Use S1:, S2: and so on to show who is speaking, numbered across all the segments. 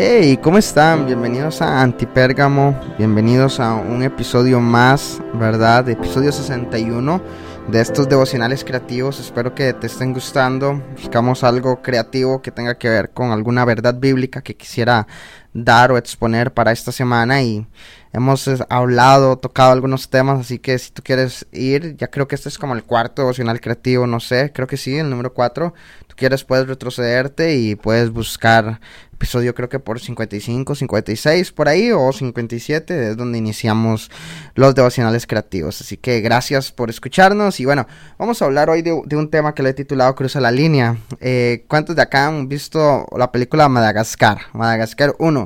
S1: Hey, ¿cómo están? Bienvenidos a Antipérgamo, bienvenidos a un episodio más, ¿verdad? Episodio 61 de estos devocionales creativos. Espero que te estén gustando. Buscamos algo creativo que tenga que ver con alguna verdad bíblica que quisiera dar o exponer para esta semana y hemos eh, hablado, tocado algunos temas, así que si tú quieres ir, ya creo que este es como el cuarto devocional creativo, no sé, creo que sí, el número cuatro. Tú quieres, puedes retrocederte y puedes buscar episodio creo que por 55, 56 por ahí o 57 es donde iniciamos los devocionales creativos. Así que gracias por escucharnos y bueno, vamos a hablar hoy de, un tema que le he titulado Cruza la línea. Eh, ¿Cuántos de acá han visto la película Madagascar? Madagascar 1.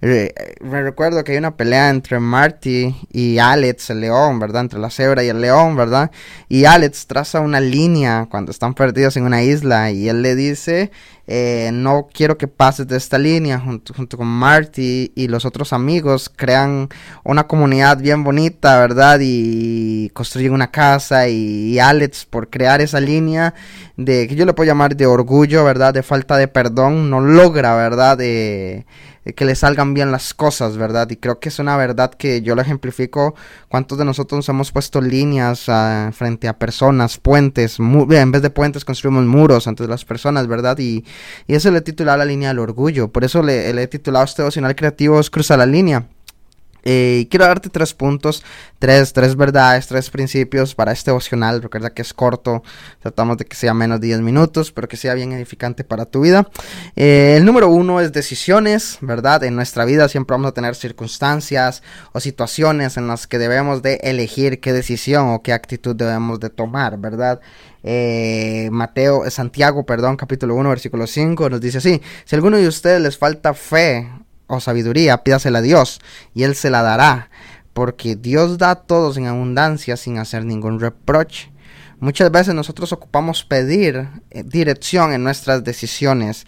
S1: Eh, me recuerdo que hay una pelea entre Marty y Alex, el león, ¿verdad? Entre la cebra y el león, ¿verdad? Y Alex traza una línea cuando están perdidos en una isla y él le dice eh, no quiero que pases de esta línea junto, con Marty y los otros amigos crean una comunidad bien bonita verdad y construyen una casa y, Alex por crear esa línea de que yo le puedo llamar de orgullo verdad de falta de perdón no logra verdad de que le salgan bien las cosas, ¿verdad? Y creo que es una verdad que yo lo ejemplifico. ¿Cuántos de nosotros nos hemos puesto líneas ah, frente a personas, puentes? en vez de puentes construimos muros ante las personas, ¿verdad? Y, y eso le he titulado la línea del orgullo. Por eso le, he titulado este devocional creativo Cruza la línea. Eh, quiero darte tres puntos, tres, tres verdades, tres principios para este devocional. Recuerda que es corto, tratamos de que sea menos de 10 minutos, pero que sea bien edificante para tu vida. Eh, el número uno es decisiones, ¿verdad? En nuestra vida siempre vamos a tener circunstancias o situaciones en las que debemos de elegir qué decisión o qué actitud debemos de tomar, ¿verdad? Eh, Mateo, Santiago, perdón, capítulo 1, versículo 5, nos dice así, si alguno de ustedes les falta fe o sabiduría, pídasela a Dios y Él se la dará, porque Dios da a todos en abundancia sin hacer ningún reproche. Muchas veces nosotros ocupamos pedir eh, dirección en nuestras decisiones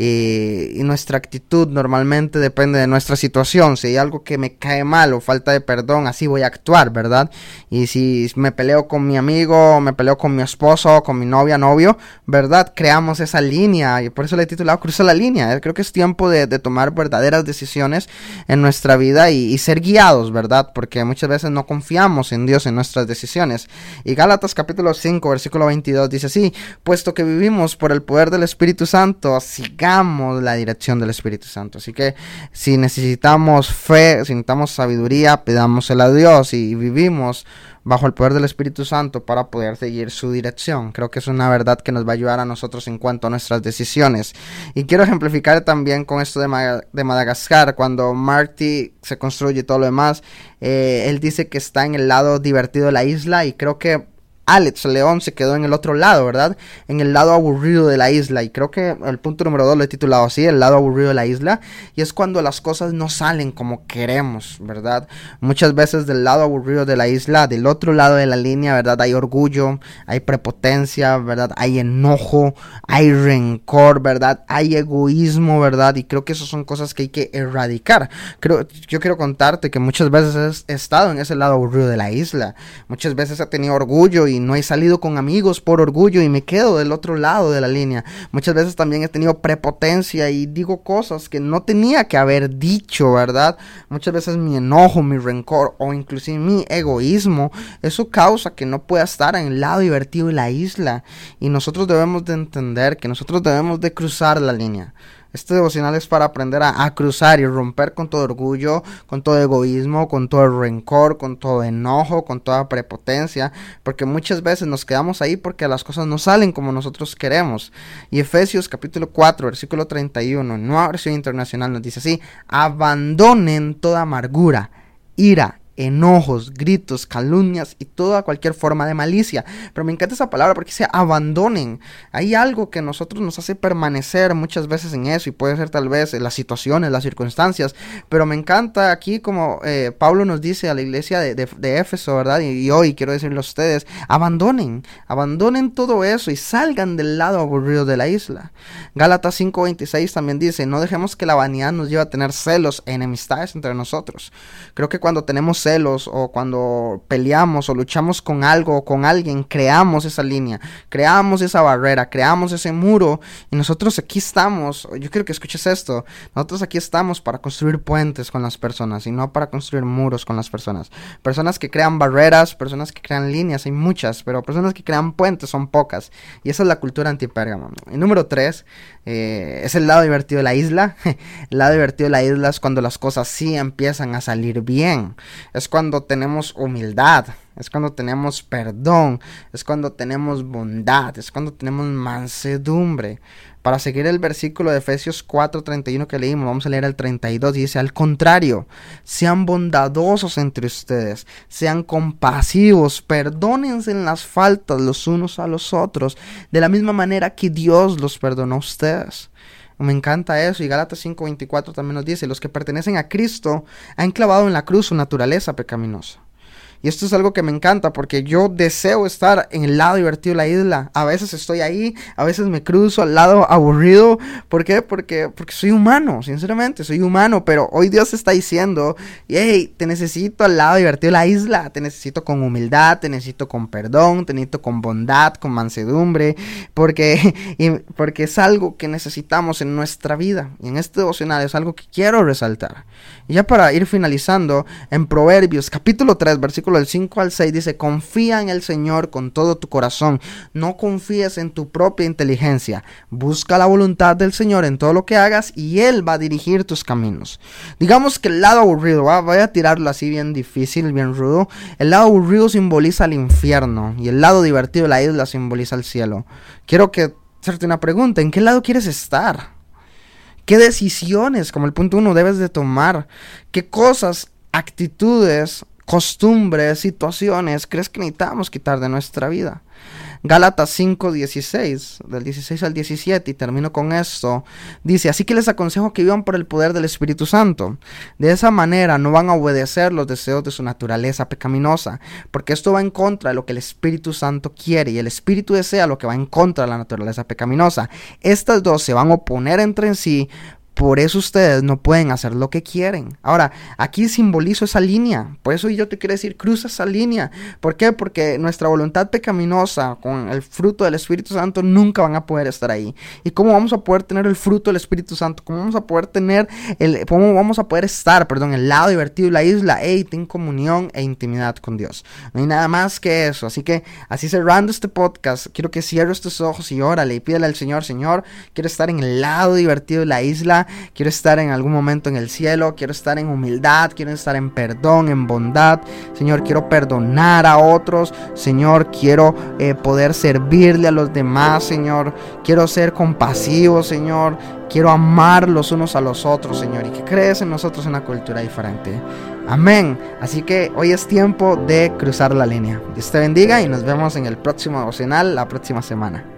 S1: y, nuestra actitud normalmente depende de nuestra situación. Si hay algo que me cae mal o falta de perdón, así voy a actuar, ¿verdad? Y si me peleo con mi amigo, me peleo con mi esposo, con mi novia, novio, ¿verdad? Creamos esa línea y por eso le he titulado Cruza la línea. Creo que es tiempo de, tomar verdaderas decisiones en nuestra vida y, ser guiados, ¿verdad? Porque muchas veces no confiamos en Dios en nuestras decisiones. Y Gálatas capítulo 5, versículo 22 dice así, puesto que vivimos por el poder del Espíritu Santo, la dirección del Espíritu Santo. Así que si necesitamos fe, si necesitamos sabiduría, pidámosela a Dios y vivimos bajo el poder del Espíritu Santo para poder seguir su dirección. Creo que es una verdad que nos va a ayudar a nosotros en cuanto a nuestras decisiones. Y quiero ejemplificar también con esto de, Madagascar, cuando Marty se construye y todo lo demás, eh, él dice que está en el lado divertido de la isla y creo que Alex León se quedó en el otro lado, ¿verdad? En el lado aburrido de la isla. Y creo que el punto número dos lo he titulado así, el lado aburrido de la isla. Y es cuando las cosas no salen como queremos, ¿verdad? Muchas veces del lado aburrido de la isla, del otro lado de la línea, ¿verdad? Hay orgullo, hay prepotencia, ¿verdad? Hay enojo, hay rencor, ¿verdad? Hay egoísmo, ¿verdad? Y creo que esas son cosas que hay que erradicar. Creo, yo quiero contarte que muchas veces he estado en ese lado aburrido de la isla. Muchas veces he tenido orgullo y no he salido con amigos por orgullo y me quedo del otro lado de la línea. Muchas veces también he tenido prepotencia y digo cosas que no tenía que haber dicho, ¿verdad? Muchas veces mi enojo, mi rencor o inclusive mi egoísmo, eso causa que no pueda estar en el lado divertido de la isla. Y nosotros debemos de entender que nosotros debemos de cruzar la línea. Este devocional es para aprender a, cruzar y romper con todo orgullo, con todo egoísmo, con todo rencor, con todo enojo, con toda prepotencia, porque muchas veces nos quedamos ahí porque las cosas no salen como nosotros queremos. Y Efesios capítulo 4, versículo 31, nueva versión internacional nos dice así, abandonen toda amargura, ira, enojos, gritos, calumnias y toda cualquier forma de malicia. Pero me encanta esa palabra porque dice abandonen. Hay algo que nosotros nos hace permanecer muchas veces en eso y puede ser tal vez las situaciones, las circunstancias. Pero me encanta aquí como eh, Pablo nos dice a la iglesia de, de, Éfeso, ¿verdad? Y, hoy quiero decirle a ustedes, abandonen, abandonen todo eso y salgan del lado aburrido de la isla. Gálatas 5:26 también dice, no dejemos que la vanidad nos lleve a tener celos e enemistades entre nosotros. Creo que cuando tenemos celos o cuando peleamos o luchamos con algo o con alguien, creamos esa línea, creamos esa barrera, creamos ese muro y nosotros aquí estamos, yo quiero que escuches esto, nosotros aquí estamos para construir puentes con las personas y no para construir muros con las personas. Personas que crean barreras, personas que crean líneas, hay muchas, pero personas que crean puentes son pocas y esa es la cultura antipérgamo. Y número tres, eh, es el lado divertido de la isla. el lado divertido de la isla es cuando las cosas sí empiezan a salir bien es cuando tenemos humildad, es cuando tenemos perdón, es cuando tenemos bondad, es cuando tenemos mansedumbre. Para seguir el versículo de Efesios 4:31 que leímos, vamos a leer el 32 y dice, al contrario, sean bondadosos entre ustedes, sean compasivos, perdónense en las faltas los unos a los otros, de la misma manera que Dios los perdonó a ustedes. Me encanta eso. Y Gálatas 5:24 también nos dice, los que pertenecen a Cristo han clavado en la cruz su naturaleza pecaminosa. Y esto es algo que me encanta porque yo deseo estar en el lado divertido de la isla. A veces estoy ahí, a veces me cruzo al lado aburrido. ¿Por qué? Porque, porque soy humano, sinceramente, soy humano. Pero hoy Dios está diciendo, hey, te necesito al lado divertido de la isla. Te necesito con humildad, te necesito con perdón, te necesito con bondad, con mansedumbre. Porque, porque es algo que necesitamos en nuestra vida. Y en este devocional es algo que quiero resaltar. Y ya para ir finalizando, en Proverbios capítulo 3, versículo del 5 al 6 dice, confía en el Señor con todo tu corazón, no confíes en tu propia inteligencia, busca la voluntad del Señor en todo lo que hagas y Él va a dirigir tus caminos. Digamos que el lado aburrido, voy a tirarlo así bien difícil, bien rudo, el lado aburrido simboliza el infierno y el lado divertido de la isla simboliza el cielo. Quiero que hacerte una pregunta, ¿en qué lado quieres estar? ¿Qué decisiones, como el punto uno, debes de tomar? ¿Qué cosas, actitudes costumbres, situaciones crees que necesitamos quitar de nuestra vida. Gálatas 5, 16, del 16 al 17, y termino con esto, dice, así que les aconsejo que vivan por el poder del Espíritu Santo. De esa manera no van a obedecer los deseos de su naturaleza pecaminosa, porque esto va en contra de lo que el Espíritu Santo quiere, y el Espíritu desea lo que va en contra de la naturaleza pecaminosa. Estas dos se van a oponer entre sí, por eso ustedes no pueden hacer lo que quieren. Ahora, aquí simbolizo esa línea. Por eso yo te quiero decir, cruza esa línea. ¿Por qué? Porque nuestra voluntad pecaminosa con el fruto del Espíritu Santo nunca van a poder estar ahí. ¿Y cómo vamos a poder tener el fruto del Espíritu Santo? ¿Cómo vamos a poder tener el, cómo vamos a poder estar, perdón, el lado divertido de la isla? Hey, ten comunión e intimidad con Dios. No hay nada más que eso. Así que, así cerrando este podcast, quiero que cierres tus ojos y órale y pídele al Señor, Señor, quiero estar en el lado divertido de la isla quiero estar en algún momento en el cielo, quiero estar en humildad, quiero estar en perdón, en bondad. Señor, quiero perdonar a otros. Señor, quiero eh, poder servirle a los demás, Señor. Quiero ser compasivo, Señor. Quiero amar los unos a los otros, Señor, y que crees en nosotros una cultura diferente. Amén. Así que hoy es tiempo de cruzar la línea. Dios te bendiga y nos vemos en el próximo devocional la próxima semana.